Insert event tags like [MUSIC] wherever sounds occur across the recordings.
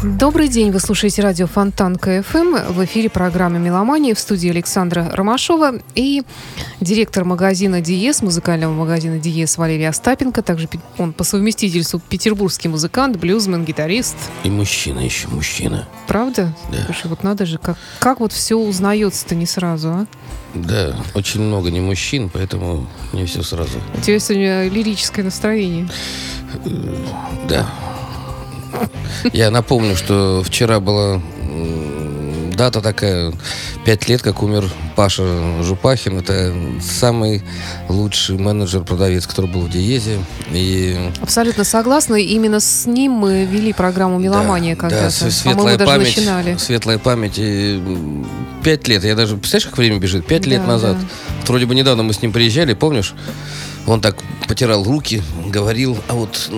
Добрый день, вы слушаете радио Фонтан КФМ. В эфире программа «Меломания» в студии Александра Ромашова и директор магазина «Диез», музыкального магазина «Диез» Валерий Остапенко. Также он по совместительству петербургский музыкант, блюзмен, гитарист. И мужчина еще, мужчина. Правда? Да. Слушай, вот надо же, как, как вот все узнается-то не сразу, а? Да, очень много не мужчин, поэтому не все сразу. У тебя сегодня лирическое настроение. Да. Я напомню, что вчера была дата такая, пять лет, как умер Паша Жупахин. Это самый лучший менеджер-продавец, который был в Диезе. И Абсолютно согласна. Именно с ним мы вели программу «Меломания» да, когда-то. да, светлая даже память, начинали. светлая память. И, пять лет, я даже, представляешь, как время бежит? Пять лет Да, назад. да. Вроде бы недавно мы с ним приезжали, помнишь? Он так потирал руки, говорил, а вот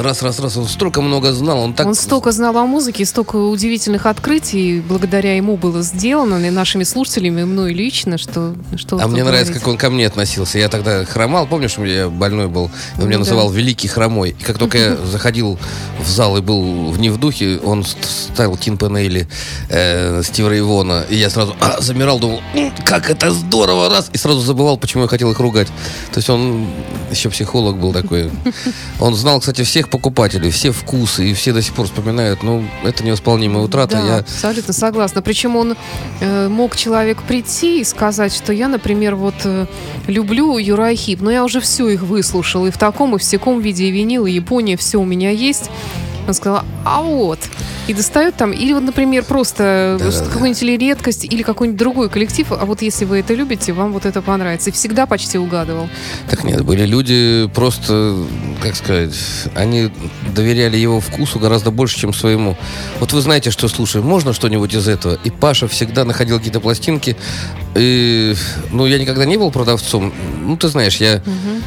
раз, раз, раз, он столько много знал, он так... Он столько знал о музыке, столько удивительных открытий благодаря ему было сделано и нашими слушателями, и мной лично, что... что А мне нравится, говорить. как он ко мне относился. Я тогда хромал, помнишь, я больной был, он меня Ну да. называл Великий Хромой. И как только я [LAUGHS] заходил в зал и был не в духе, он ст- ставил Тин Пенейли, э, Стива Рейвона, и я сразу а, замирал, думал, «М, как это здорово, раз, и сразу забывал, почему я хотел их ругать. То есть он еще психолог был такой. Он знал, кстати, всех покупателей, все вкусы, и все до сих пор вспоминают, ну, это невосполнимая утрата. Да, Я абсолютно согласна. Причем он э, мог человек прийти и сказать, что я, например, вот э, люблю Юрахип, но я уже все их выслушал, и в таком, и в всяком виде, и винил, и Япония, все у меня есть. Он сказал, а вот. И достает там, или вот, например, просто Да-да-да. какую-нибудь или редкость, или какой-нибудь другой коллектив, а вот если вы это любите, вам вот это понравится. И всегда почти угадывал. Так нет, были люди просто, как сказать, они доверяли его вкусу гораздо больше, чем своему. Вот вы знаете, что слушаем, можно что-нибудь из этого? И Паша всегда находил какие-то пластинки. И, ну, я никогда не был продавцом. Ну, ты знаешь, я,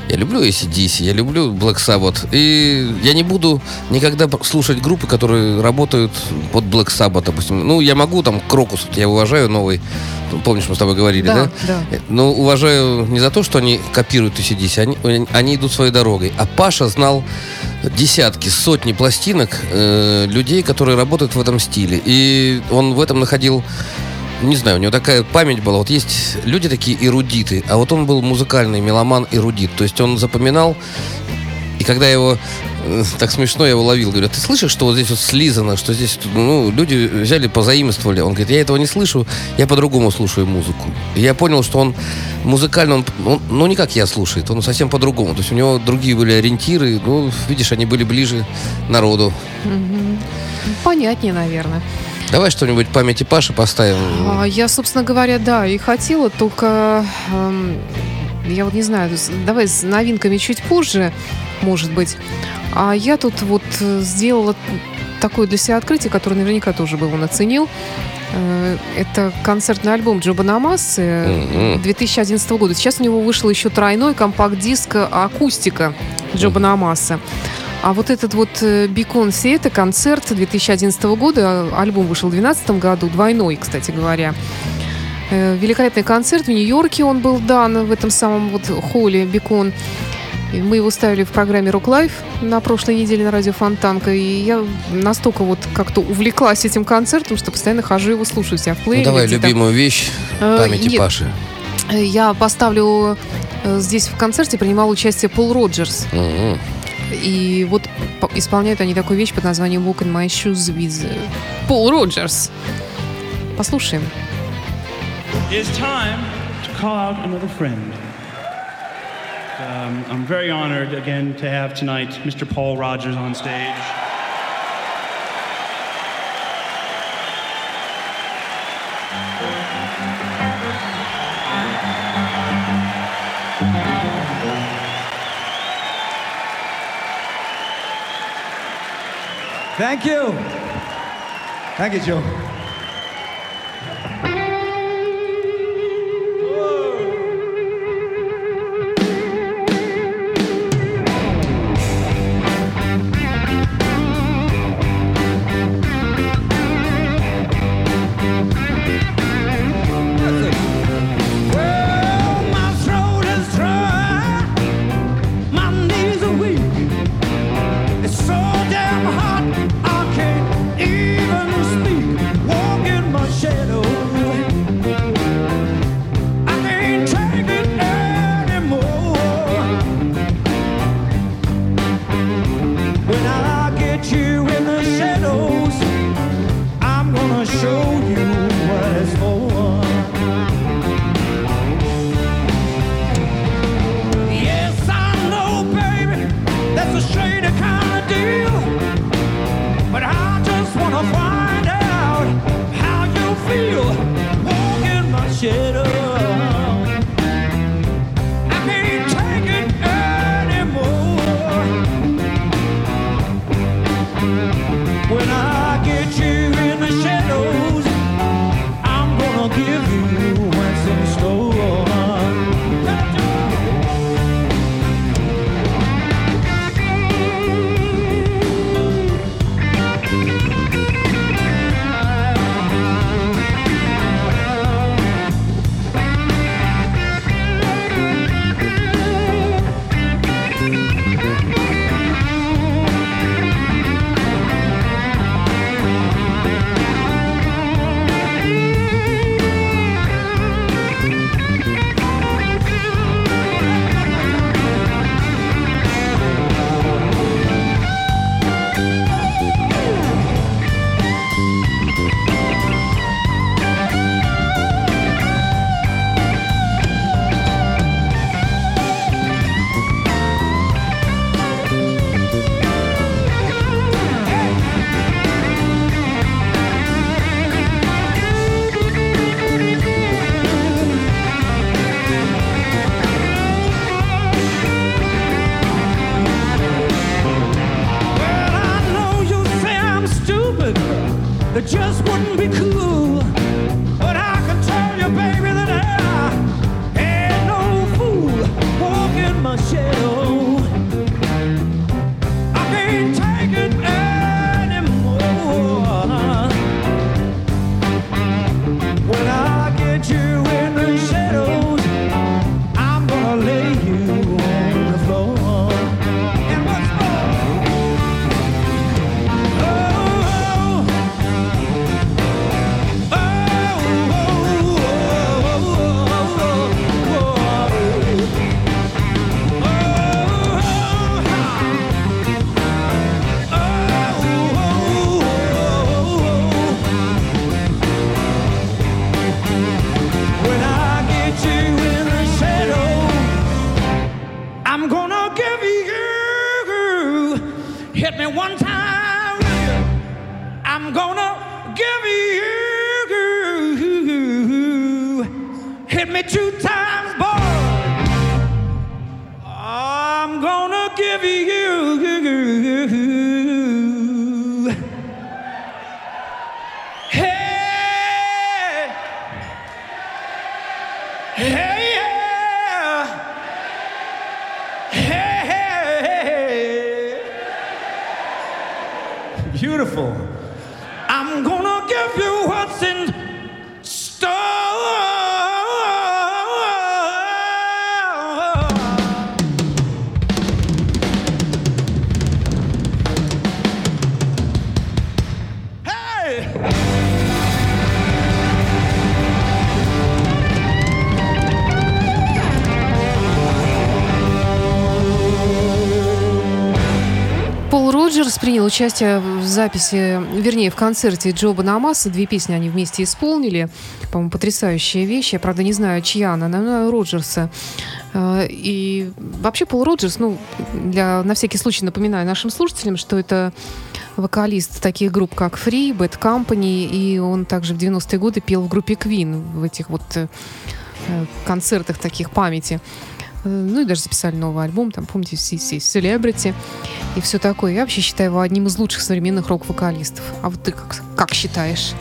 я люблю ACDC, я люблю Black Sabbath. И я не буду никогда слушать группы, которые работают под Black Sabbath, допустим. Ну, я могу, там, Крокус, я уважаю новый. Ну, Помнишь, мы с тобой говорили, да? да. Ну, уважаю не за то, что они копируют ACDC, они, они идут своей дорогой. А Паша знал десятки, сотни пластинок э, людей, которые работают в этом стиле. И он в этом находил, не знаю, у него такая память была. Вот есть люди такие эрудиты, а вот он был музыкальный меломан эрудит. То есть он запоминал и когда его э, так смешно я его ловил, говорю, «А ты слышишь, что вот здесь вот слизано, что здесь, ну, люди взяли, позаимствовали. Он говорит, я этого не слышу, я по-другому слушаю музыку. И я понял, что он музыкально, он, он, ну, не как я слушает, он совсем по-другому. То есть у него другие были ориентиры, ну, видишь, они были ближе народу. Понятнее, наверное. Давай что-нибудь памяти Паши поставим. А, Я, собственно говоря, да, и хотела, только эм, я вот не знаю, давай с новинками чуть позже, может быть. А я тут вот э, сделала такое для себя открытие, которое наверняка тоже бы он оценил. Э, Это концертный альбом Джоба Намасы Мгм. 2011 года. Сейчас у него вышел еще тройной компакт-диск «Акустика» Джоба Намаса. А вот этот вот э, Бикон Си, это концерт 2011 года, альбом вышел в 2012 году, двойной, кстати говоря. Э, Великолепный концерт в Нью-Йорке он был дан в этом самом вот холле Бикон. И мы его ставили в программе Rock Life на прошлой неделе на радио Фонтанка. И я настолько вот как-то увлеклась этим концертом, что постоянно хожу его слушаю себя в Ну, плеере. давай где-то. любимую вещь Э, памяти нет. Паши. Я поставлю здесь в концерте принимал участие Пол Роджерс. Мгм. И вот по- исполняют они такую вещь под названием Walk in My Shoes with э, Пол Роджерс. Послушаем. It's time to call out another friend. Um, I'm very honored again to have tonight Mr. Paul Rogers on stage. Thank you. Thank you, Joe. Участие в записи, вернее, в концерте Джо Банамаса. Две песни они вместе исполнили. По-моему, потрясающая вещь. Я, правда, не знаю, чья она, наверное, Роджерса. Э, И вообще Пол Роджерс, ну, для, на всякий случай напоминаю нашим слушателям, что это вокалист таких групп, как Free, Bad Company, и он также в 90-е годы пел в группе Queen в этих вот э, концертах таких памяти. Э, Ну и даже записали новый альбом, там, помните, все, все Celebrity и все такое. Я вообще считаю его одним из лучших современных рок-вокалистов. А вот ты как, как считаешь?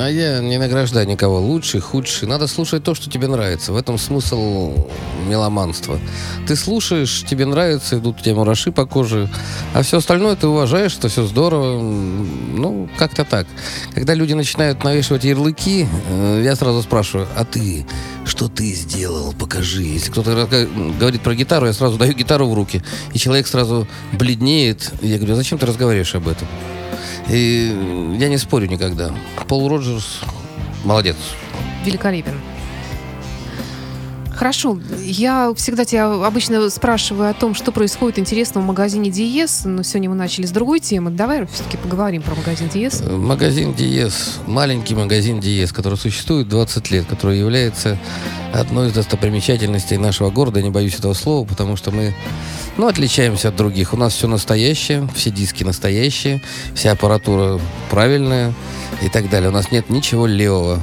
А я не награждаю никого лучший, худший. Надо слушать то, что тебе нравится. В этом смысл меломанства. Ты слушаешь, тебе нравится, идут у тебя мураши по коже, а все остальное ты уважаешь, что все здорово. Ну, как-то так. Когда люди начинают навешивать ярлыки, э, я сразу спрашиваю, а ты, что ты сделал, покажи. Если кто-то говорит про гитару, я сразу даю гитару в руки, и человек сразу бледнеет. Я говорю, «А зачем ты разговариваешь об этом? И я не спорю никогда. Пол Роджерс молодец. Великолепен. Хорошо, я всегда тебя обычно спрашиваю о том, что происходит интересного в магазине Диес, но сегодня мы начали с другой темы. Давай все-таки поговорим про магазин Диес. Э, Магазин Диес, маленький магазин Диес, который существует 20 лет, который является одной из достопримечательностей нашего города, не боюсь этого слова, потому что мы ну, отличаемся от других. У нас все настоящее, все диски настоящие, вся аппаратура правильная и так далее. У нас нет ничего левого.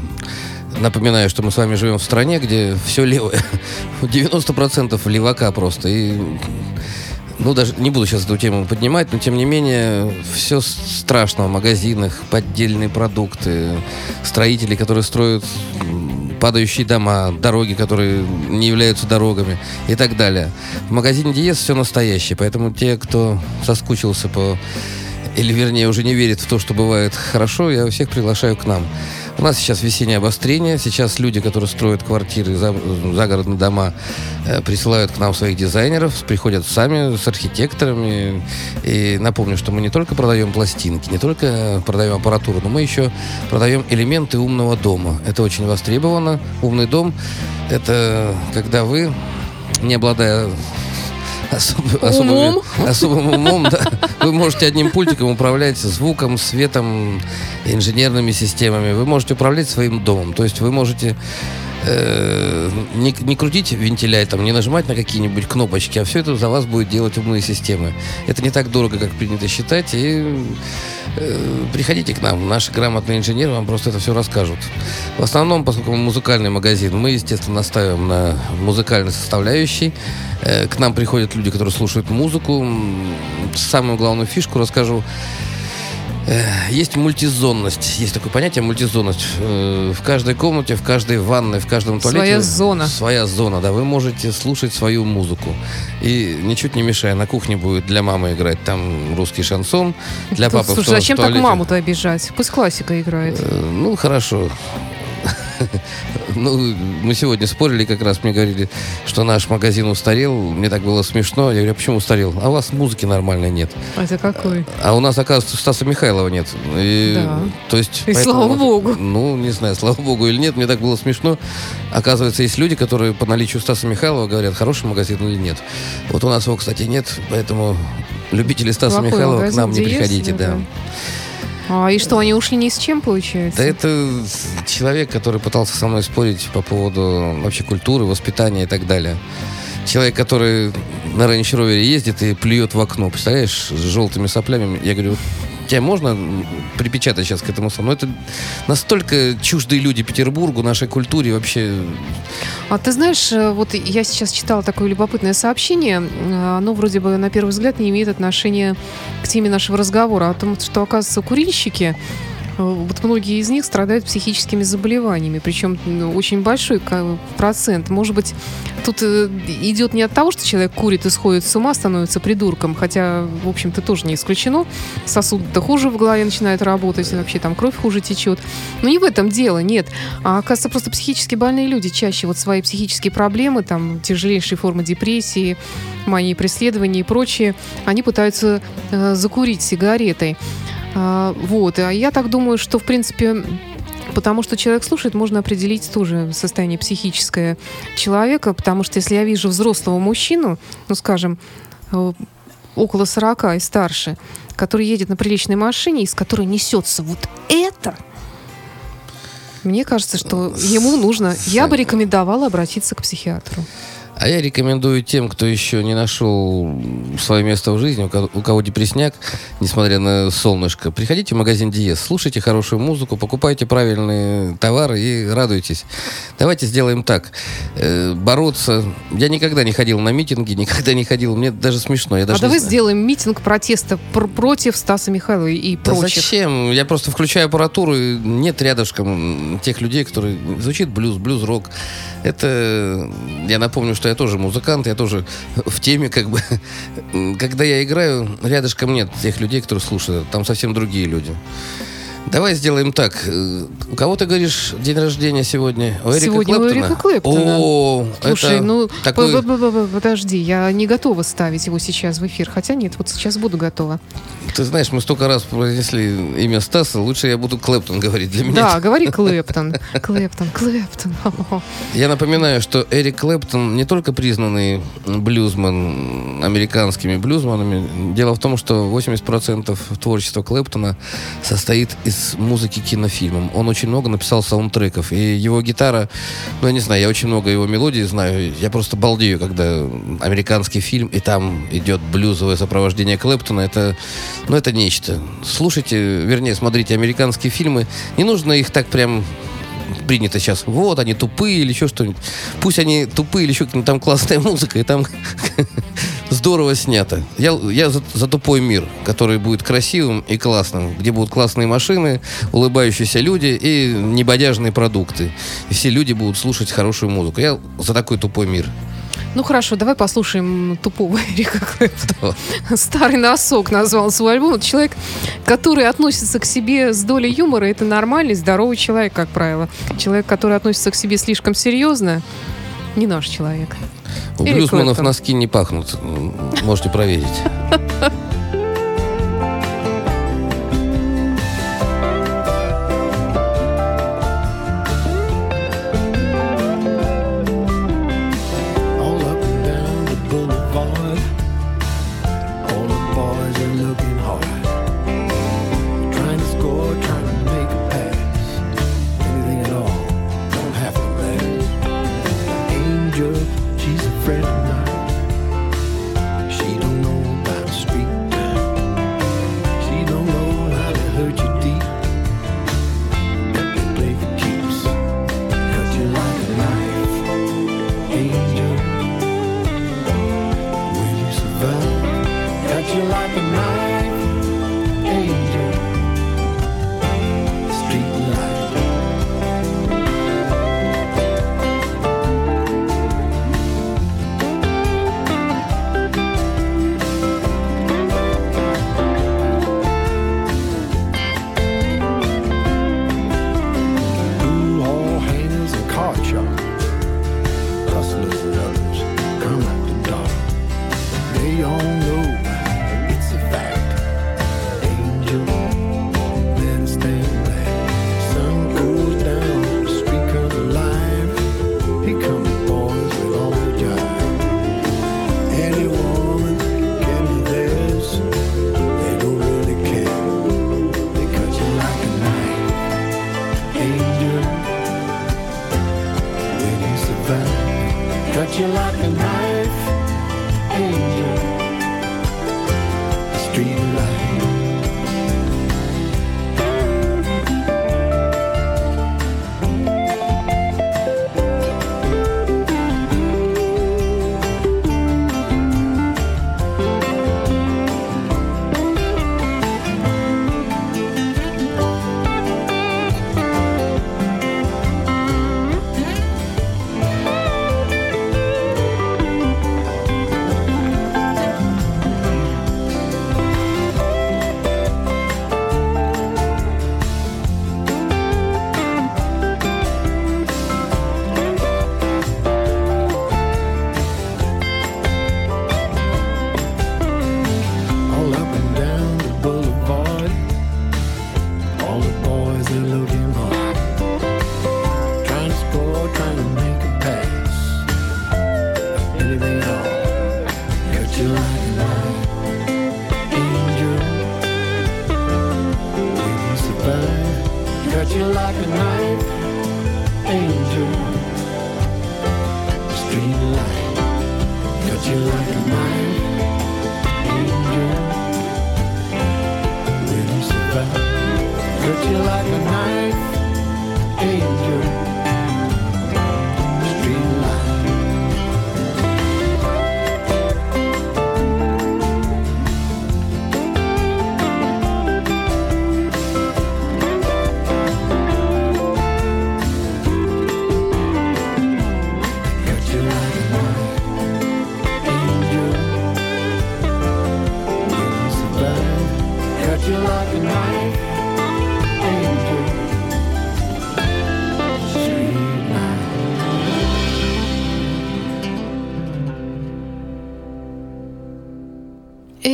Напоминаю, что мы с вами живем в стране, где все левое. [LAUGHS] 90% левака просто. И ну, даже не буду сейчас эту тему поднимать, но тем не менее, все страшно в магазинах, поддельные продукты, строители, которые строят падающие дома, дороги, которые не являются дорогами и так далее. В магазине Диез все настоящее, поэтому те, кто соскучился по или, вернее, уже не верит в то, что бывает хорошо, я всех приглашаю к нам. У нас сейчас весеннее обострение. Сейчас люди, которые строят квартиры, за- загородные дома, э, присылают к нам своих дизайнеров, приходят сами с архитекторами. И напомню, что мы не только продаем пластинки, не только продаем аппаратуру, но мы еще продаем элементы умного дома. Это очень востребовано. Умный дом – это когда вы, не обладая особ- особыми- Умом? особым умом, да. Вы можете одним пультиком управлять звуком, светом, инженерными системами. Вы можете управлять своим домом. То есть вы можете э, не, не крутить вентилятор, не нажимать на какие-нибудь кнопочки, а все это за вас будет делать умные системы. Это не так дорого, как принято считать, и приходите к нам. Наши грамотные инженеры вам просто это все расскажут. В основном, поскольку мы музыкальный магазин, мы, естественно, настаиваем на музыкальной составляющей. Э, К нам приходят люди, которые слушают музыку. Самую главную фишку расскажу. Э, Есть мультизонность. Есть такое понятие мультизонность. Э, В каждой комнате, в каждой ванной, в каждом туалете... Своя зона. Своя зона, да. Вы можете слушать свою музыку. И ничуть не мешая, на кухне будет для мамы играть там русский шансон, для папы в слушай, туа- зачем так маму-то обижать? Пусть классика играет. Э, Ну, хорошо. [LAUGHS] Ну, мы сегодня спорили, как раз мне говорили, что наш магазин устарел. Мне так было смешно. Я говорю, а почему устарел? А у вас музыки нормальной нет. А это какой? А у нас, оказывается, Стаса Михайлова нет. И, Да. То есть, И слава богу. Ну, не знаю, слава богу или нет, мне так было смешно. Оказывается, есть люди, которые по наличию Стаса Михайлова говорят, хороший магазин или нет. Вот у нас его, кстати, нет, поэтому любители Стаса Плохой Михайлова к магазин, нам не где есть, приходите, да, да. А, и что, они ушли ни с чем, получается? Да это человек, который пытался со мной спорить по поводу вообще культуры, воспитания и так далее. Человек, который на Range Rover ездит и плюет в окно, представляешь, с желтыми соплями. Я говорю, тебя можно припечатать сейчас к этому самому? Это настолько чуждые люди Петербургу, нашей культуре вообще. А ты знаешь, э, вот я сейчас читала такое любопытное сообщение, э, оно вроде бы на первый взгляд не имеет отношения к теме нашего разговора, о том, что, оказывается, курильщики, вот многие из них страдают психическими заболеваниями, причем ну, очень большой процент. Может быть, тут э, идет не от того, что человек курит и сходит с ума, становится придурком, хотя, в общем-то, тоже не исключено. Сосуд-то хуже в голове начинает работать, вообще там кровь хуже течет. Но не в этом дело, нет. А оказывается, просто психически больные люди чаще вот свои психические проблемы, там тяжелейшие формы депрессии, мании преследования и прочее, они пытаются э, закурить сигаретой. А, вот. А я так думаю, что, в принципе, Потому что человек слушает, можно определить тоже состояние психическое человека, потому что если я вижу взрослого мужчину, ну, скажем, э, около 40 и старше, который едет на приличной машине, из которой несется вот это, мне кажется, что ему нужно, я бы рекомендовала обратиться к психиатру. А я рекомендую тем, кто еще не нашел свое место в жизни, у кого, у кого депресняк, несмотря на солнышко, приходите в магазин Диез, слушайте хорошую музыку, покупайте правильные товары и радуйтесь. Давайте сделаем так. Э, бороться. Я никогда не ходил на митинги, [LAUGHS] никогда не ходил. Мне даже смешно. Я даже а давай знаю. сделаем митинг протеста пр- против Стаса Михайлова и Да прочих. зачем? Я просто включаю аппаратуру, и нет рядышком тех людей, которые... Звучит блюз, блюз-рок. Это... Я напомню, что я тоже музыкант, я тоже [LAUGHS] в теме, как бы. Когда я играю, рядышком нет тех людей, которые слушают. Там совсем другие люди. Давай сделаем так. Э, У кого ты говоришь день рождения сегодня? У Эрика Сегодня у Клэптона? Эрика Клэптона. О, Слушай, это ну такой... подожди, я не готова ставить его сейчас в эфир. Хотя нет, вот сейчас буду готова. Ты знаешь, мы столько раз произнесли имя Стаса, лучше я буду Клэптон говорить. Для меня Да, говори Клэптон. Клэптон, Клэптон. [LAUGHS] Я напоминаю, что Эрик Клэптон не только признанный блюзман американскими блюзманами. Дело в том, что 80% творчества Клэптона состоит из музыки к кинофильмам. Он очень много написал саундтреков. И его гитара, ну, я не знаю, я очень много его мелодий знаю. Я просто балдею, когда американский фильм, и там идет блюзовое сопровождение Клэптона. Это, ну, это нечто. Слушайте, вернее, смотрите американские фильмы. Не нужно их так прям принято сейчас. Вот, они тупые или еще что-нибудь. Пусть они тупые или еще какая-нибудь там классная музыка, и там [LAUGHS] здорово снято. Я, я за, за тупой мир, который будет красивым и классным, где будут классные машины, улыбающиеся люди и небодяжные продукты. И все люди будут слушать хорошую музыку. Я за такой тупой мир. Ну хорошо, давай послушаем тупого [LAUGHS] Эрика Клэптона. Старый носок назвал свой альбом. Это человек, который относится к себе с долей юмора. Это нормальный, здоровый человек, как правило. Человек, который относится к себе слишком серьезно, не наш человек. У Эрик блюзманов носки не пахнут. Можете проверить. [LAUGHS]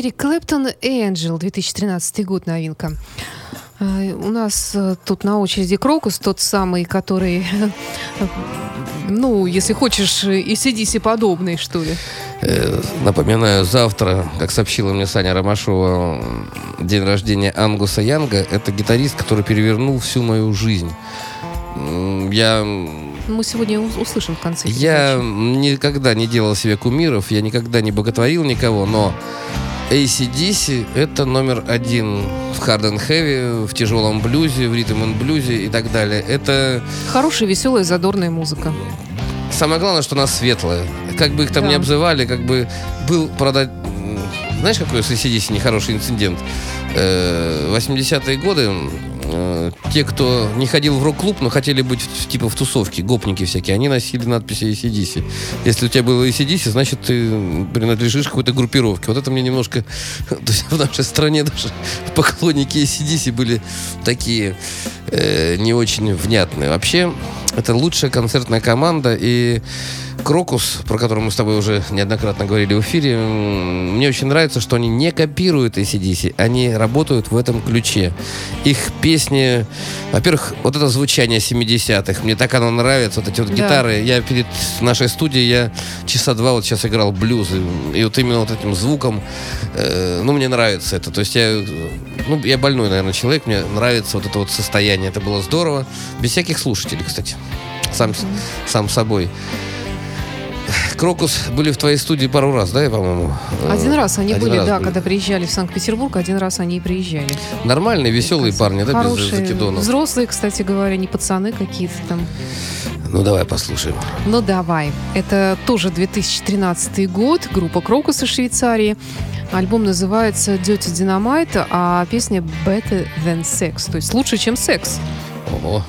Эрик Клэптон «Энджел», 2013 год, новинка. Э, У нас э, тут на очереди Крокус, тот самый, который, ну, если хочешь, и сидиси подобный, что ли. Э, Напоминаю, завтра, как сообщила мне Саня Ромашова, день рождения Ангуса Янга. Это гитарист, который перевернул всю мою жизнь. Я, Мы сегодня услышим в конце. я передачи. никогда не делал себе кумиров, я никогда не боготворил никого, но ACDC это номер один в hard and heavy, в тяжелом блюзе, в ритм and блюзе и так далее. Это Хорошая, веселая, задорная музыка. Самое главное, что она светлая. как бы их там Да. не обзывали, как бы был продать... Знаешь, какой с ACDC нехороший инцидент? Э, 80-е годы э, те, кто не ходил в рок-клуб, но хотели быть типа в тусовке, гопники всякие, они носили надписи ACDC. Если у тебя было ACDC, значит, ты принадлежишь какой-то группировке. Вот это мне немножко... [LAUGHS] То есть в нашей стране даже поклонники ACDC были такие э, не очень внятные. Вообще, это лучшая концертная команда, и Крокус, про который мы с тобой уже неоднократно говорили в эфире, мне очень нравится, что они не копируют ACDC, они работают в этом ключе. Их песни, во-первых, вот это звучание 70-х, мне так оно нравится, вот эти вот Да. гитары. Я перед нашей студией, я часа два вот сейчас играл блюз, и, и вот именно вот этим звуком, э, ну, мне нравится это. То есть я, ну, я больной, наверное, человек, мне нравится вот это вот состояние, это было здорово. Без всяких слушателей, кстати. Сам, сам собой. Крокус были в твоей студии пару раз, да, я, по-моему? Один раз они один были, раз да, когда приезжали в Санкт-Петербург, один раз они и приезжали. Нормальные, веселые парни, да, без Хорошие, закидонов? взрослые, кстати говоря, не пацаны какие-то там. Ну, давай послушаем. Ну давай. Это тоже 2013 год, группа Крокус из Швейцарии. Альбом называется Dirty Dynamite, а песня Better Than Sex, то есть лучше, чем секс. Ого.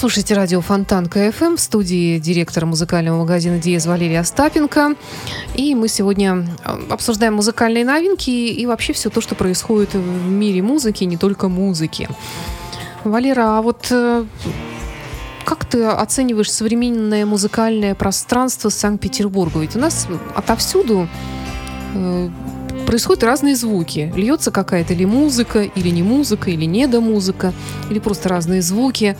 Слушаете радио Фонтан КФМ в студии директора музыкального магазина Диез Валерия Остапенко. И мы сегодня э, обсуждаем музыкальные новинки и вообще все то, что происходит в мире музыки, не только музыки. Валера, а вот э, как ты оцениваешь современное музыкальное пространство Санкт-Петербурга? Ведь у нас отовсюду э, происходят разные звуки. Льется какая-то или музыка, или не музыка, или недомузыка, или просто разные звуки.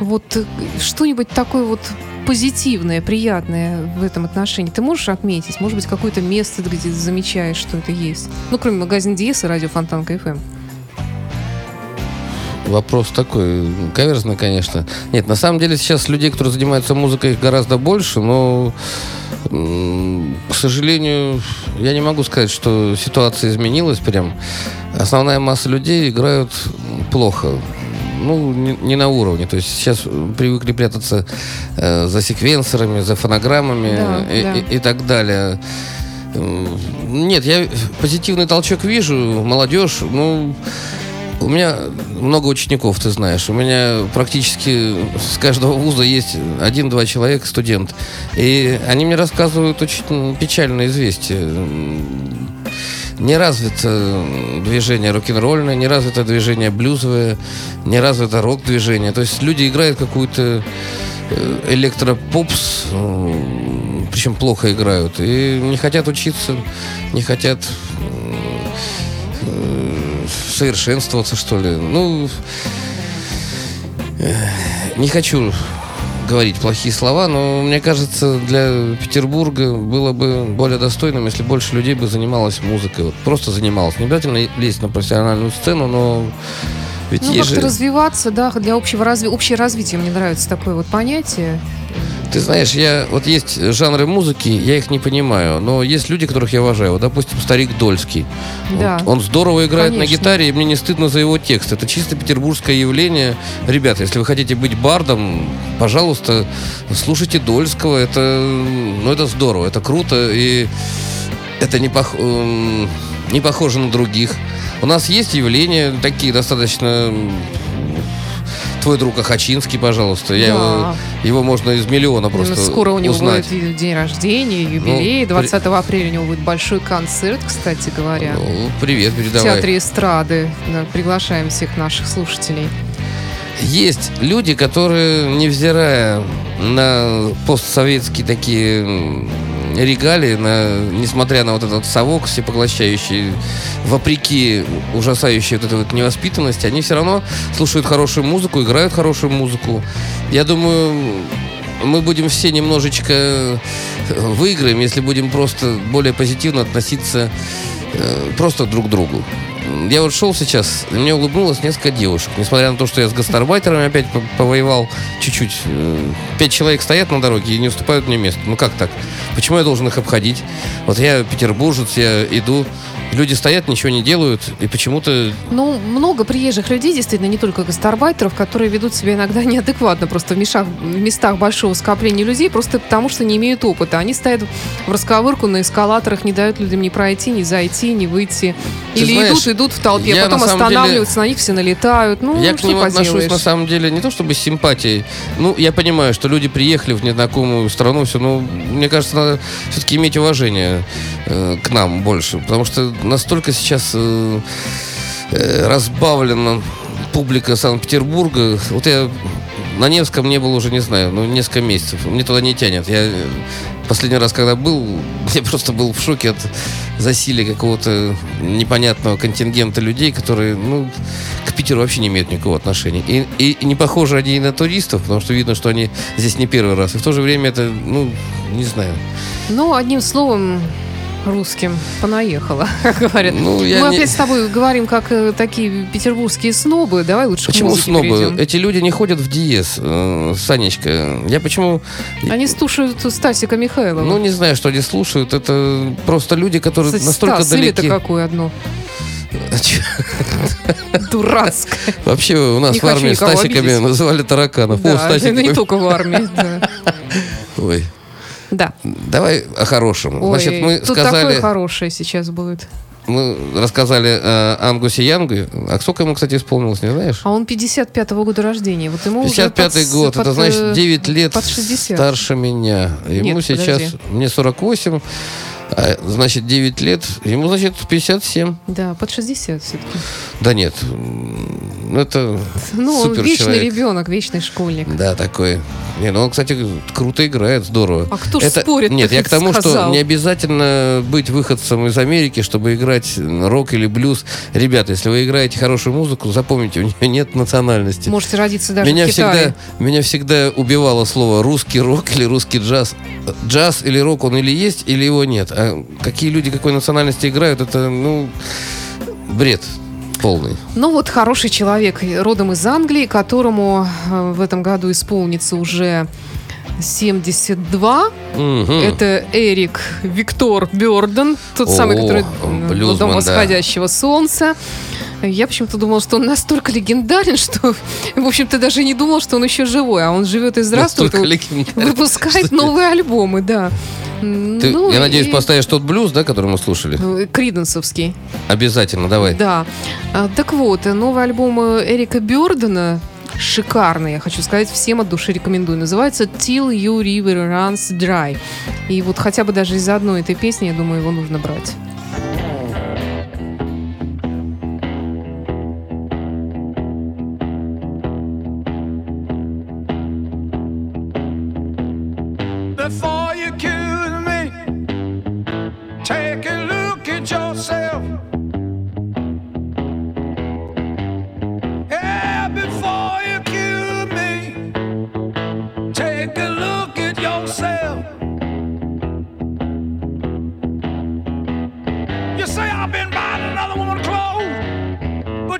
Вот э, что-нибудь такое вот позитивное, приятное в этом отношении ты можешь отметить? Может быть, какое-то место, где ты замечаешь, что это есть? Ну, кроме магазина Диес и радио Фонтан КФМ. Вопрос такой, каверзный, конечно. Нет, на самом деле сейчас людей, которые занимаются музыкой, их гораздо больше, но, к сожалению, я не могу сказать, что ситуация изменилась прям. Основная масса людей играют плохо. Ну, не, не на уровне. То есть сейчас привыкли прятаться э, за секвенсорами, за фонограммами Да, и, да. и- и так далее. М, Нет, я позитивный толчок вижу, молодежь, ну, у меня много учеников, ты знаешь. У меня практически с каждого вуза есть один-два человека, студент. И они мне рассказывают очень печальное известие. Не развито движение рок-н-ролльное, не развито движение блюзовое, не развито рок-движение. То есть люди играют какую-то э, электропопс, причем плохо играют, и не хотят учиться, не хотят э, совершенствоваться, что ли. Ну, э, не хочу говорить плохие слова, но мне кажется, для Петербурга было бы более достойным, если больше людей бы занималось музыкой. Вот просто занималось. Не обязательно лезть на профессиональную сцену, но ведь Ну, есть как-то же... развиваться, да, для общего разви... общее развитие. Мне нравится такое вот понятие. Ты знаешь, я вот есть жанры музыки, я их не понимаю, но есть люди, которых я уважаю. Вот, допустим, старик Дольский. Да. Он, он здорово играет Конечно. на гитаре, и мне не стыдно за его текст. Это чисто петербургское явление. Ребята, если вы хотите быть бардом, пожалуйста, слушайте Дольского. Это, ну, это здорово, это круто, и это не, пох- эм, не похоже на других. У нас есть явления такие достаточно Твой друг Ахачинский, пожалуйста. Я Да. его, его можно из миллиона просто Скоро у него узнать. будет день рождения, и юбилей. Ну, 20 апреля у него будет большой концерт, кстати говоря. Ну, привет, в передавай. Театре эстрады. Да, приглашаем всех наших слушателей. Есть люди, которые, невзирая на постсоветские такие регалии, на, несмотря на вот этот совок всепоглощающий, вопреки ужасающей вот этой вот невоспитанности, они все равно слушают хорошую музыку, играют хорошую музыку. Я думаю, мы будем все немножечко э, выиграем, если будем просто более позитивно относиться э, просто друг к другу. Я вот шел сейчас, мне улыбнулось несколько девушек. Несмотря на то, что я с гастарбайтерами опять по- повоевал чуть-чуть. Э, Пять человек стоят на дороге и не уступают мне место. Ну как так? Почему я должен их обходить? Вот я петербуржец, я иду, люди стоят, ничего не делают, и почему-то Ну, много приезжих людей, действительно, не только гастарбайтеров, которые ведут себя иногда [LAUGHS] неадекватно просто в, мешах- в местах большого скопления людей, просто потому что не имеют опыта. Они стоят в расковырку на эскалаторах, не дают людям ни пройти, ни зайти, ни выйти. Ты Или знаешь, идут, идут в толпе, а потом на самом деле- останавливаются, на них все налетают. Ну, я к что ним отношусь поделаешь? на самом деле не то чтобы с симпатией. Ну, я понимаю, что люди приехали в незнакомую страну, все, но мне кажется, надо все-таки иметь уважение э, к нам больше. Потому что настолько сейчас э, э, разбавлена публика Санкт-Петербурга. Вот я на Невском не был уже, не знаю, ну, несколько месяцев. Мне туда не тянет. Я э, последний раз, когда был, [LAUGHS] я просто был в шоке от засилия какого-то непонятного контингента людей, которые, ну, к Питеру вообще не имеют никакого отношения. И, и- не похожи они и на туристов, потому что видно, что они здесь не первый раз. И в то же время это, ну, не знаю. Ну, одним словом, русским понаехало, [LAUGHS] как говорят. Ну, я Мы не- опять с тобой говорим, как э, такие петербургские снобы. Давай лучше Почему снобы? перейдем. Эти люди не ходят в диез, э, Санечка. Я почему... Они слушают Стасика Михайлова. Ну, не знаю, что они слушают. Это просто люди, которые Кстати, настолько Стас, далеки. какое одно? Чё? [LAUGHS] Дурацкое. Вообще у нас Не в армии Стасиками обидеть. называли тараканов. О, Да, Стасик. ну, не только в армии. да. [LAUGHS] Ой. Да. Давай о хорошем. Ой, Значит, мы тут сказали... такое хорошее сейчас будет. мы рассказали о Ангусе Янгу. А сколько ему, кстати, исполнилось, не знаешь? А он 55-го года рождения. Вот ему уже 55-й под- год, под, это значит э, 9 лет под 60. старше меня. Ему Нет, сейчас, подожди. мне 48, а, значит 9 лет, ему значит 57. Да, под 60 все-таки. Да нет, это Ну, он вечный человек. ребенок, вечный школьник. Да, такой. Не, ну он, кстати, круто играет, здорово. А кто ж спорит, Нет, я к тому, сказал. что не обязательно быть выходцем из Америки, чтобы играть рок или блюз. Ребята, если вы играете хорошую музыку, запомните, у нее нет национальности. Можете родиться даже меня в Китае. всегда, меня всегда убивало слово русский рок или русский джаз. Джаз или рок он или есть, или его нет. А какие люди какой национальности играют, это, ну, бред полный. Ну вот хороший человек, родом из Англии, которому э, в этом году исполнится уже 72. Мгм. Это Эрик Виктор Бёрден, тот самый, О, который блюзман, э, «Дом да. восходящего солнца». Я почему-то думала, что он настолько легендарен, [LAUGHS] что, в общем-то, даже не думал, что он еще живой, а он живет и здравствует, выпускает новые альбомы, да. Ты, Ну, я надеюсь, и- поставишь тот блюз, да, который мы слушали? э, Криденсовский. Обязательно, давай. Да. А, Так вот, э, новый альбом Эрика Бёрдена шикарный, я хочу сказать, всем от души рекомендую. Называется Till You River Runs Dry. И вот хотя бы даже из-за одной этой песни, я думаю, его нужно брать.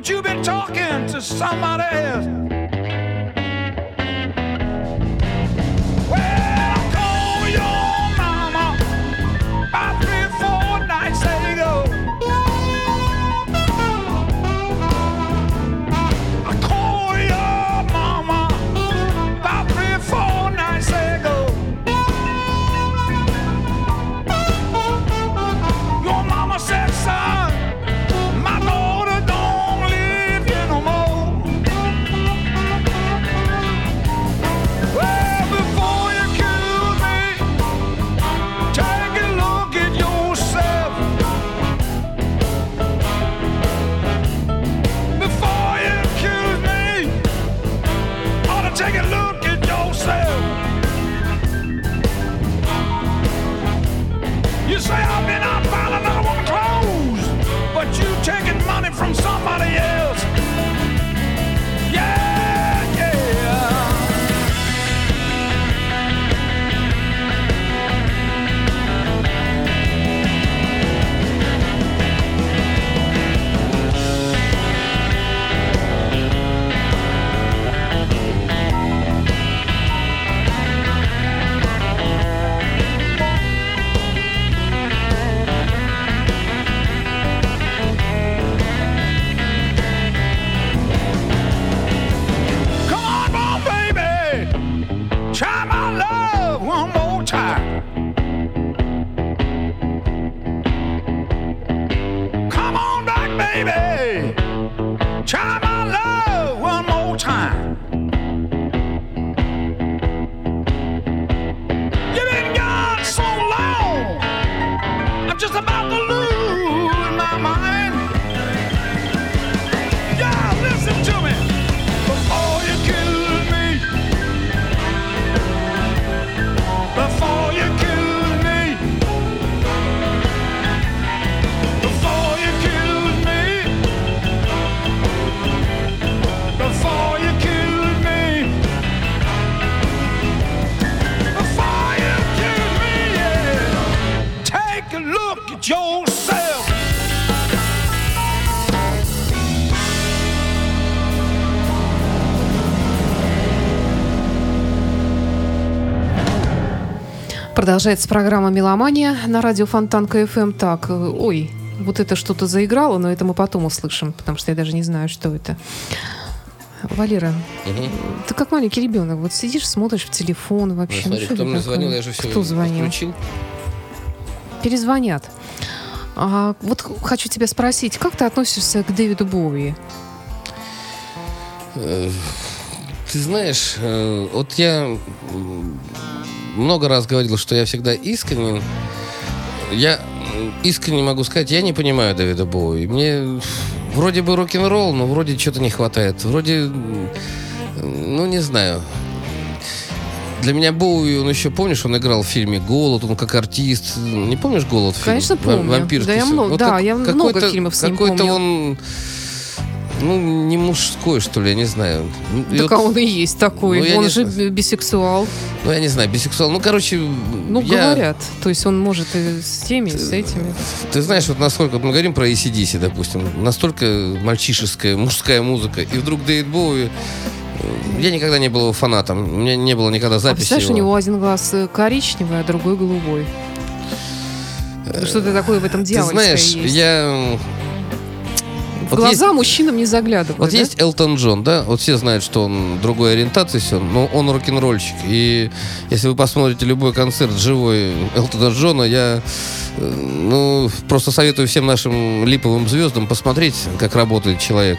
But you've been talking to somebody else. Just about Продолжается программа «Меломания» на радио Фонтан КФМ. Так, э, ой, вот это что-то заиграло, но это мы потом услышим, потому что я даже не знаю, что это. Валера, ты как маленький ребенок, вот сидишь, смотришь в телефон Ну, вообще. смотри, что кто мне звонил, я же все Кто звонил? включил. Перезвонят. А вот хочу тебя спросить, как ты относишься к Дэвиду Боуи? Ты знаешь, э, вот я много раз говорил, что я всегда искренен. Я искренне могу сказать, я не понимаю Дэвида Боуи. Мне вроде бы рок-н-ролл, но вроде что-то не хватает. Вроде, ну не знаю. Для меня Боуи, он еще, помнишь, он играл в фильме «Голод», он как артист. Не помнишь «Голод» фильм? Конечно, помню. Вампирский Да, я много- да, я много фильмов с ним Какой-то он, ну, не мужской, что ли, я не знаю. И Так вот- а он и есть такой. Ну, он же знаю. би- бисексуал. ну, я не знаю, бисексуал. Ну, короче, Ну, я- говорят. То есть он может и с теми, и с этими. Ты знаешь, вот насколько мы говорим про ACDC, допустим, настолько мальчишеская, мужская музыка, и вдруг Дэвид Боуи, э, я никогда не был его фанатом, у меня не было никогда А записи представляешь, у его. него один глаз э, коричневый, а другой голубой. Что-то такое в этом Э, Ты дьявольское знаешь, есть. я... В вот глаза есть- мужчинам не заглядывают. Вот да? есть Элтон Джон, да? Вот все знают, что он другой ориентации, все, но он рок-н-ролльщик. И если вы посмотрите любой концерт живой Элтона Джона, я э, ну, просто советую всем нашим липовым звездам посмотреть, как работает человек.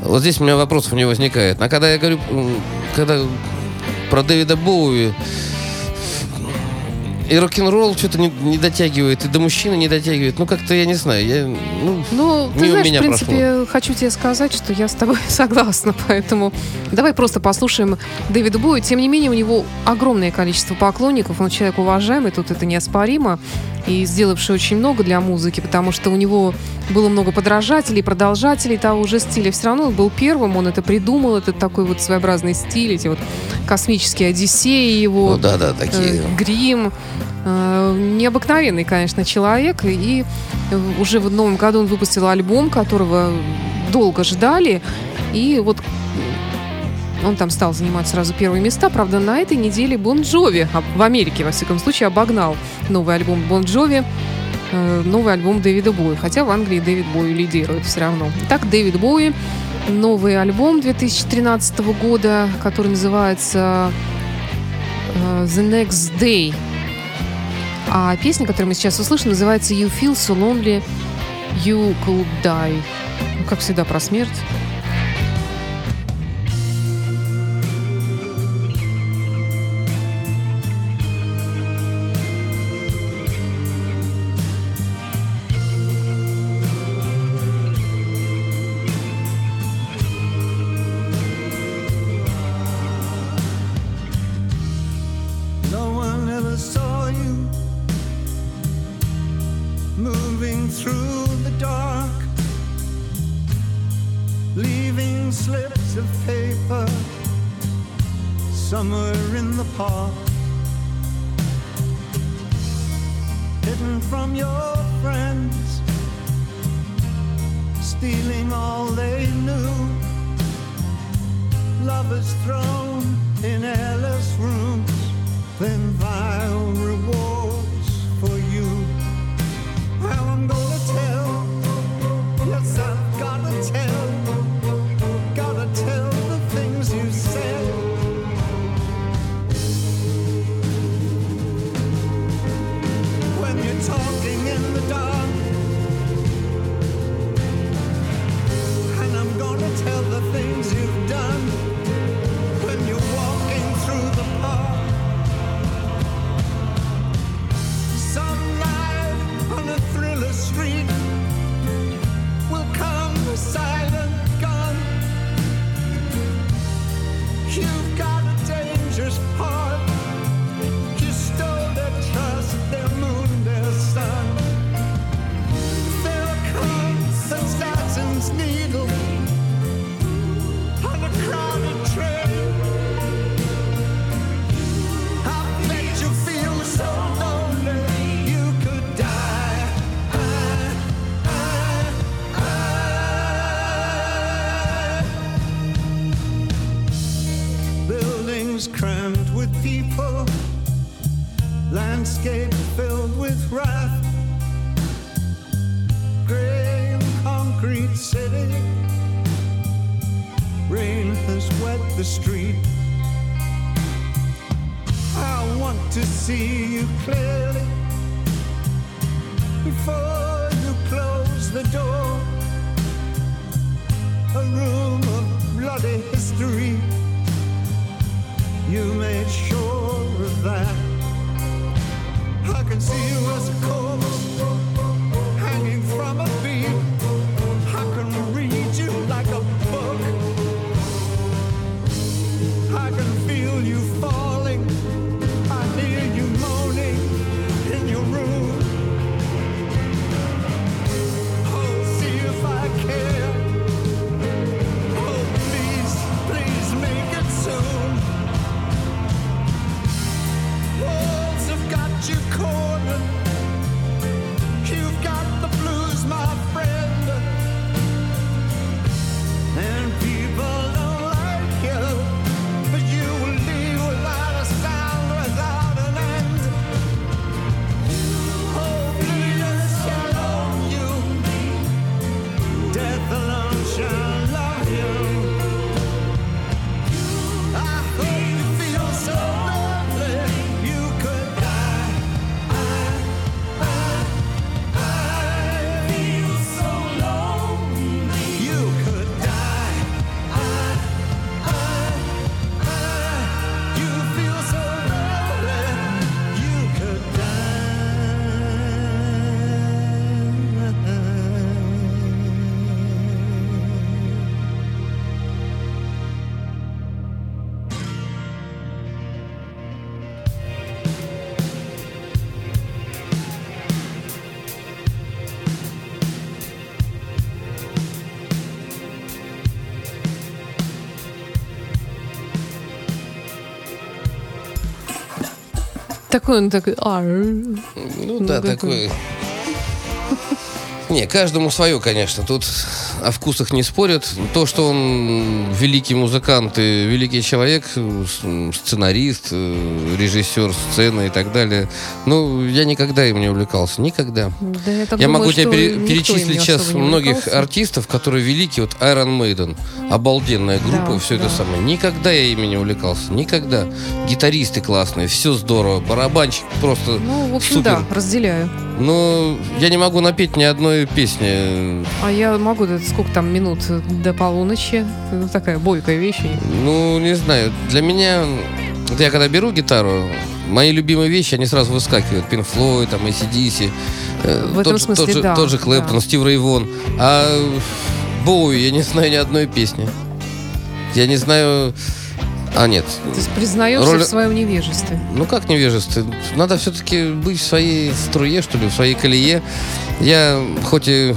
Вот здесь у меня вопросов не возникает. А когда я говорю, когда про Дэвида Боуи, и рок-н-ролл что-то не, не дотягивает, и до мужчины не дотягивает. Ну, как-то, я не знаю, я, ну, Ну, ты мимо знаешь, меня в принципе, хочу тебе сказать, что я с тобой [LAUGHS] согласна, поэтому давай просто послушаем Дэвида Боуи. Тем не менее, у него огромное количество поклонников, он человек уважаемый, тут это неоспоримо, и сделавший очень много для музыки, потому что у него было много подражателей, продолжателей того же стиля. Все равно он был первым, он это придумал, этот такой вот своеобразный стиль, эти вот космические одиссеи его ну да, да, такие. э, грим. Э, Необыкновенный, конечно, человек. И уже в новом году он выпустил альбом, которого долго ждали. И вот он там стал занимать сразу первые места. Правда, на этой неделе Бон Джови в Америке, во всяком случае, обогнал новый альбом Бон Джови, э, новый альбом Дэвида Боуи. Хотя в Англии Дэвид Боуи лидирует все равно. Итак, Дэвид Боуи, новый альбом 2013 года, который называется э, The Next Day. А песня, которую мы сейчас услышим, называется You Feel So Lonely, You Could Die. Ну, как всегда, про смерть. Landscape filled with wrath. Gray concrete city, rain has wet the street. I want to see you clearly can see you Такой он такой... Ну да, какой. такой. Не, каждому свое, конечно. Тут о вкусах не спорят. То, что он великий музыкант и великий человек, с- сценарист, э, режиссер сцены и так далее. Ну, я никогда им не увлекался. Никогда. Да, я Я думаю, могу тебе пере- перечислить сейчас многих артистов, которые великие. Вот Iron Maiden, обалденная группа, Да, все это да. самое. Никогда я ими не увлекался. Никогда. Гитаристы классные, все здорово. Барабанщик просто Ну, в общем, супер. да, разделяю. Но я не могу напеть ни одной песни. А я могу, сколько там минут до полуночи? Ну, такая бойкая вещь. Ну, не знаю. Для меня, вот я когда беру гитару, мои любимые вещи, они сразу выскакивают. Pink Floyd, там, ACDC. э, В этом тот, смысле, тот, же, да, тот же Клэптон, да. Стив Рэй Вон. А Боуи я не [LAUGHS] знаю ни одной песни. Я не знаю... А, нет. То есть признаешься Роль- в своем невежестве. Ну как невежество? Надо все-таки быть в своей струе, что ли, в своей колее. Я хоть и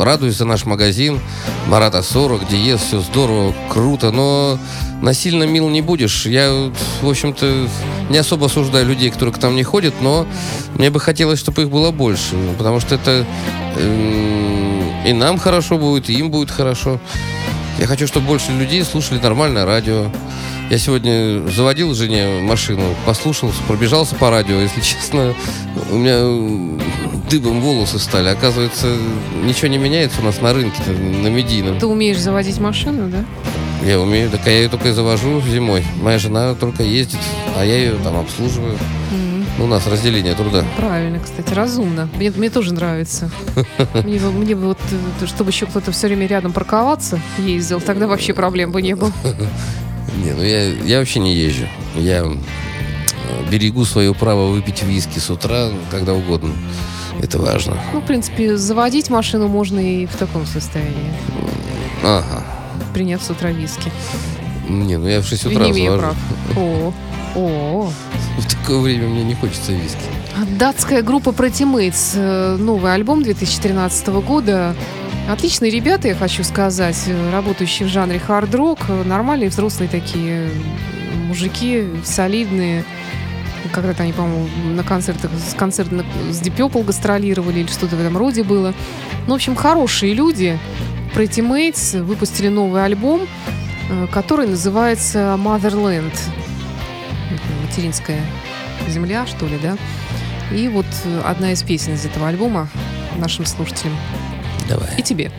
радуюсь за наш магазин, Марата 40, Диез, все здорово, круто, но насильно мил не будешь. Я, в общем-то, не особо осуждаю людей, которые к нам не ходят, но мне бы хотелось, чтобы их было больше, потому что это эм, и нам хорошо будет, и им будет хорошо. Я хочу, чтобы больше людей слушали нормальное радио. Я сегодня заводил жене машину, послушался, пробежался по радио. Если [LAUGHS] честно, у меня м, дыбом волосы стали. Оказывается, ничего не меняется у нас на рынке, на медийном. Ты умеешь заводить машину, да? Я умею, так я ее только и завожу зимой. Моя жена только ездит, а я ее там обслуживаю. Ну, У нас разделение труда. Правильно, кстати, разумно. Мне, мне тоже нравится. [LAUGHS] Мне, мне бы вот, э, чтобы еще кто-то все время рядом парковаться ездил, тогда вообще проблем бы не было. [LAUGHS] Не, ну я, я вообще не езжу. Я э, берегу свое право выпить виски с утра, когда угодно. Это важно. Ну, в принципе, заводить машину можно и в таком состоянии. Ага. Приняв с утра виски. Не, ну я в 6 Я утра не имею прав. О, о. [LAUGHS] В такое время мне не хочется виски. Датская группа Pretty э, Новый альбом 2013 года. Отличные ребята, я хочу сказать, э, работающие в жанре хард-рок. Нормальные взрослые такие мужики, солидные. Когда-то они, по-моему, на концертах с концерт на- с Deep Purple гастролировали или что-то в этом роде было. Ну, в общем, хорошие люди. Pretty Mates выпустили новый альбом, э, который называется Motherland. Материнская земля, что ли, да? И вот э, одна из песен из этого альбома нашим слушателям Давай. и тебе.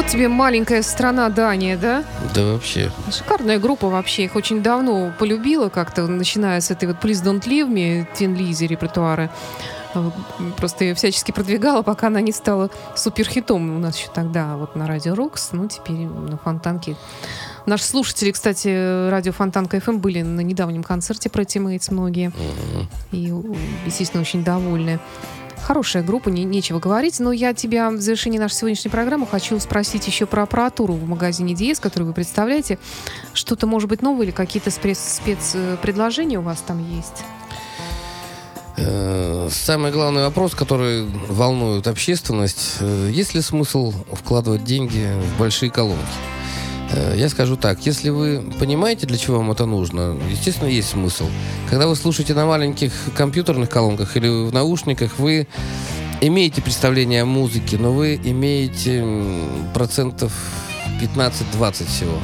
Вот тебе маленькая страна Дания, да? Да вообще. Шикарная группа вообще. Их очень давно полюбила как-то, начиная с этой вот Please Don't Leave Me, Тин Лизи репертуара. Э, Просто ее всячески продвигала, пока она не стала суперхитом у нас еще тогда вот на Радио Рокс, ну теперь на Фонтанке. Наши слушатели, кстати, радио Фонтанка FM были на недавнем концерте про Mates многие. И, естественно, очень довольны. Хорошая группа, не- нечего говорить. Но я тебя в завершении нашей сегодняшней программы хочу спросить еще про аппаратуру в магазине DS, который вы представляете. Что-то, может быть, новое или какие-то спец- спецпредложения у вас там есть? Э, Самый главный вопрос, который волнует общественность, э, есть ли смысл вкладывать деньги в большие колонки? Э, Я скажу так, если вы понимаете, для чего вам это нужно, естественно, есть смысл. Когда вы слушаете на маленьких компьютерных колонках или в наушниках, вы имеете представление о музыке, но вы имеете процентов 15-20 всего.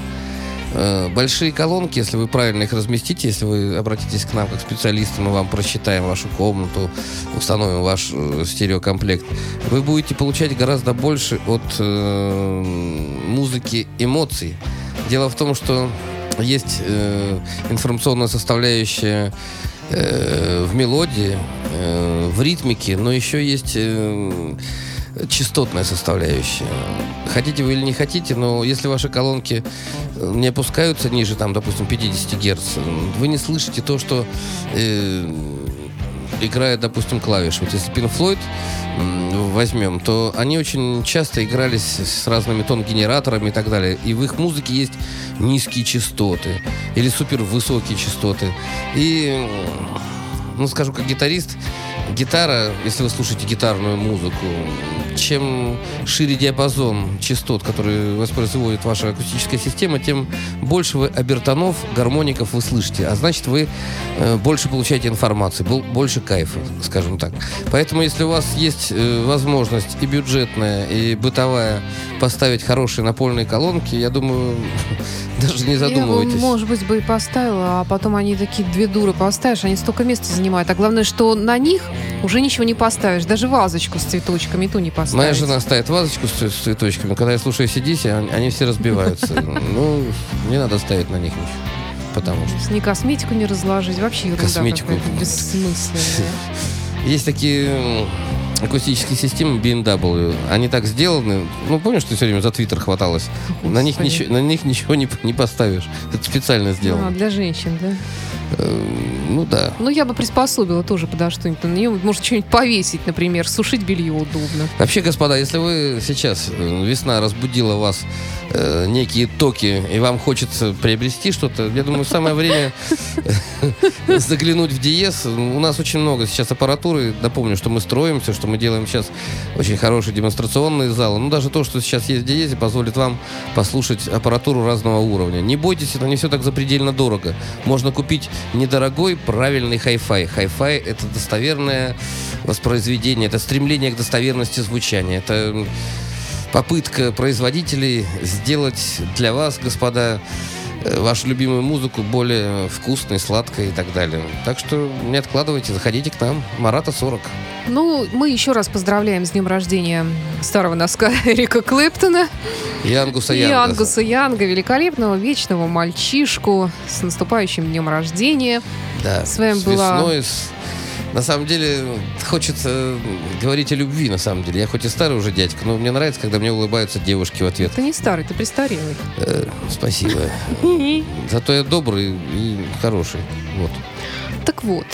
Э, Большие колонки, если вы правильно их разместите, если вы обратитесь к нам как специалисты, мы вам просчитаем вашу комнату, установим ваш э, стереокомплект, вы будете получать гораздо больше от э, музыки эмоций. Дело в том, что есть э, информационная составляющая э, в мелодии, э, в ритмике, но еще есть э, частотная составляющая. Хотите вы или не хотите, но если ваши колонки э, не опускаются ниже, там, допустим, 50 Гц, вы не слышите то, что э, играет, допустим, клавиш. Вот если Floyd м, возьмем, то они очень часто играли с, разными тон-генераторами и так далее. И в их музыке есть низкие частоты или супер высокие частоты. И, ну, скажу, как гитарист, гитара, если вы слушаете гитарную музыку, чем шире диапазон частот, который воспроизводит ваша акустическая система, тем больше вы обертонов, гармоников вы слышите. А значит, вы э, больше получаете информации, бо- больше кайфа, скажем так. Поэтому, если у вас есть э, возможность и бюджетная, и бытовая поставить хорошие напольные колонки, я думаю, [LAUGHS] даже не Я бы, задумывайтесь. может быть, бы и поставила, а потом они такие две дуры поставишь, они столько места занимают. А главное, что на них уже ничего не поставишь. Даже вазочку с цветочками ту не поставишь. Моя жена ставит вазочку с, цветочками. Когда я слушаю CDC, они, они все разбиваются. [LAUGHS] Ну, не надо ставить на них ничего. Потому что Ни косметику не разложить, вообще ерунда Косметику. какая-то бессмысленная. [LAUGHS] есть такие акустические системы BMW. Они так сделаны. Ну, помнишь, ты все время за Твиттер хваталась? На них, Господи. ничего, на них ничего не, не поставишь. Это специально А, сделано. для женщин, да? Ну да. Ну, я бы приспособила тоже подо что-нибудь. На нее может что-нибудь повесить, например. Сушить белье удобно. Вообще, господа, если вы сейчас, э, весна разбудила вас э, некие токи, и вам хочется приобрести что-то, я думаю, самое время [LAUGHS] заглянуть в Диез. У нас очень много сейчас аппаратуры. Напомню, что мы строимся, что мы делаем сейчас очень хорошие демонстрационные залы. Ну, даже то, что сейчас есть в Диезе, позволит вам послушать аппаратуру разного уровня. Не бойтесь, это не все так запредельно дорого. Можно купить недорогой, правильный хай-фай. Хай-фай — это достоверное воспроизведение, это стремление к достоверности звучания. Это попытка производителей сделать для вас, господа, э, вашу любимую музыку более вкусной, сладкой и так далее. Так что не откладывайте, заходите к нам. Марата 40. Ну, мы еще раз поздравляем с днем рождения старого носка [LAUGHS] Эрика Клэптона. И Ангуса И Янга. Ангуса Янга, великолепного, вечного мальчишку с наступающим днем рождения. Да, С вами с была- весной, с- На самом деле, хочется говорить о любви, на самом деле. Я хоть и старый уже дядька, но мне нравится, когда мне улыбаются девушки в ответ. Ты не старый, ты престарелый. Э, спасибо. [LAUGHS] Зато я добрый и хороший. Вот. Так вот,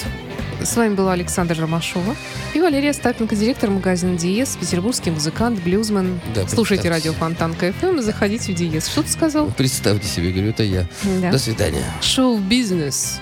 с вами была Александра Ромашова и Валерия Остапенко, директор магазина Диез, петербургский музыкант, блюзмен. Да, Слушайте радио Фонтанка ФМ и заходите в Диез. Что ты сказал? Представьте себе, говорю, это я. Да. До свидания. Шоу-бизнес.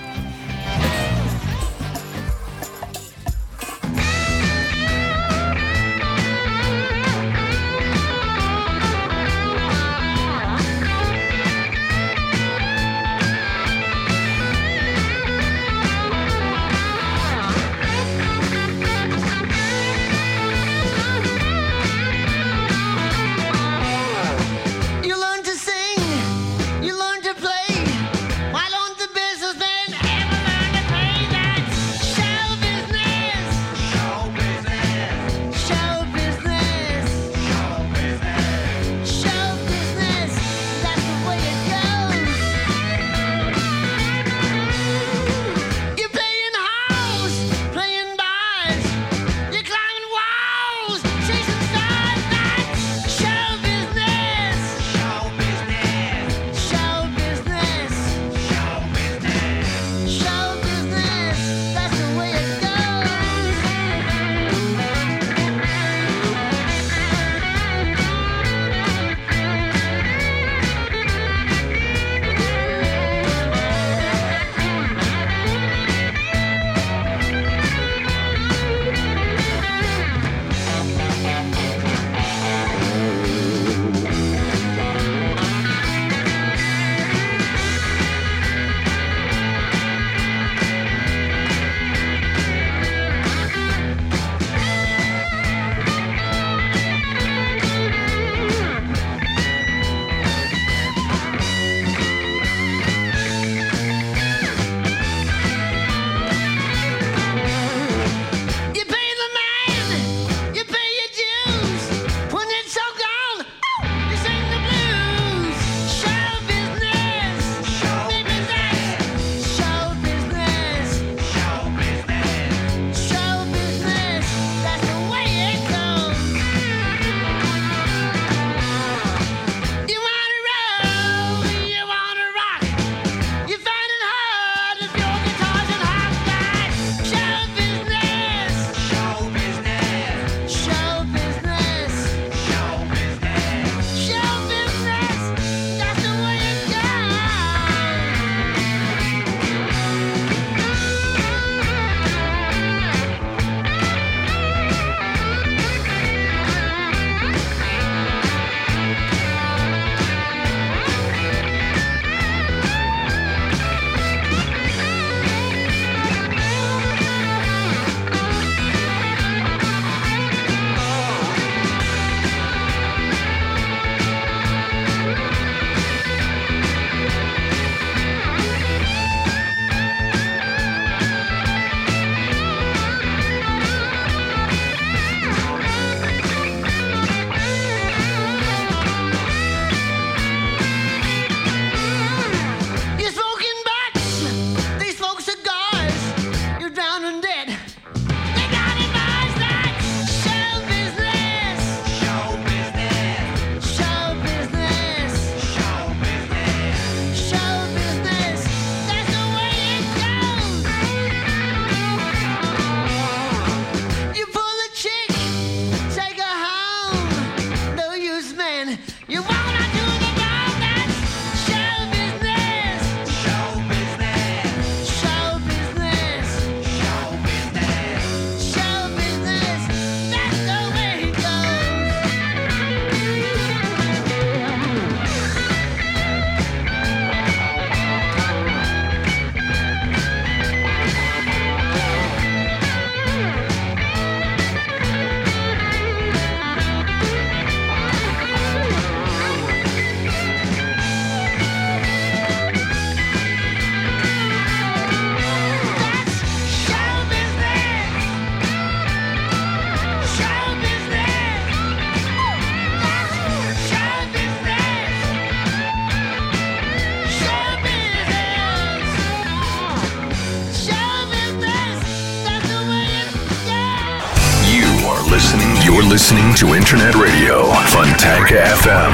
To Internet Radio. Fontanka FM.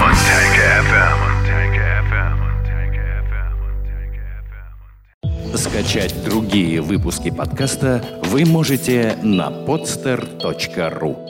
Скачать другие выпуски подкаста вы можете на podster.ru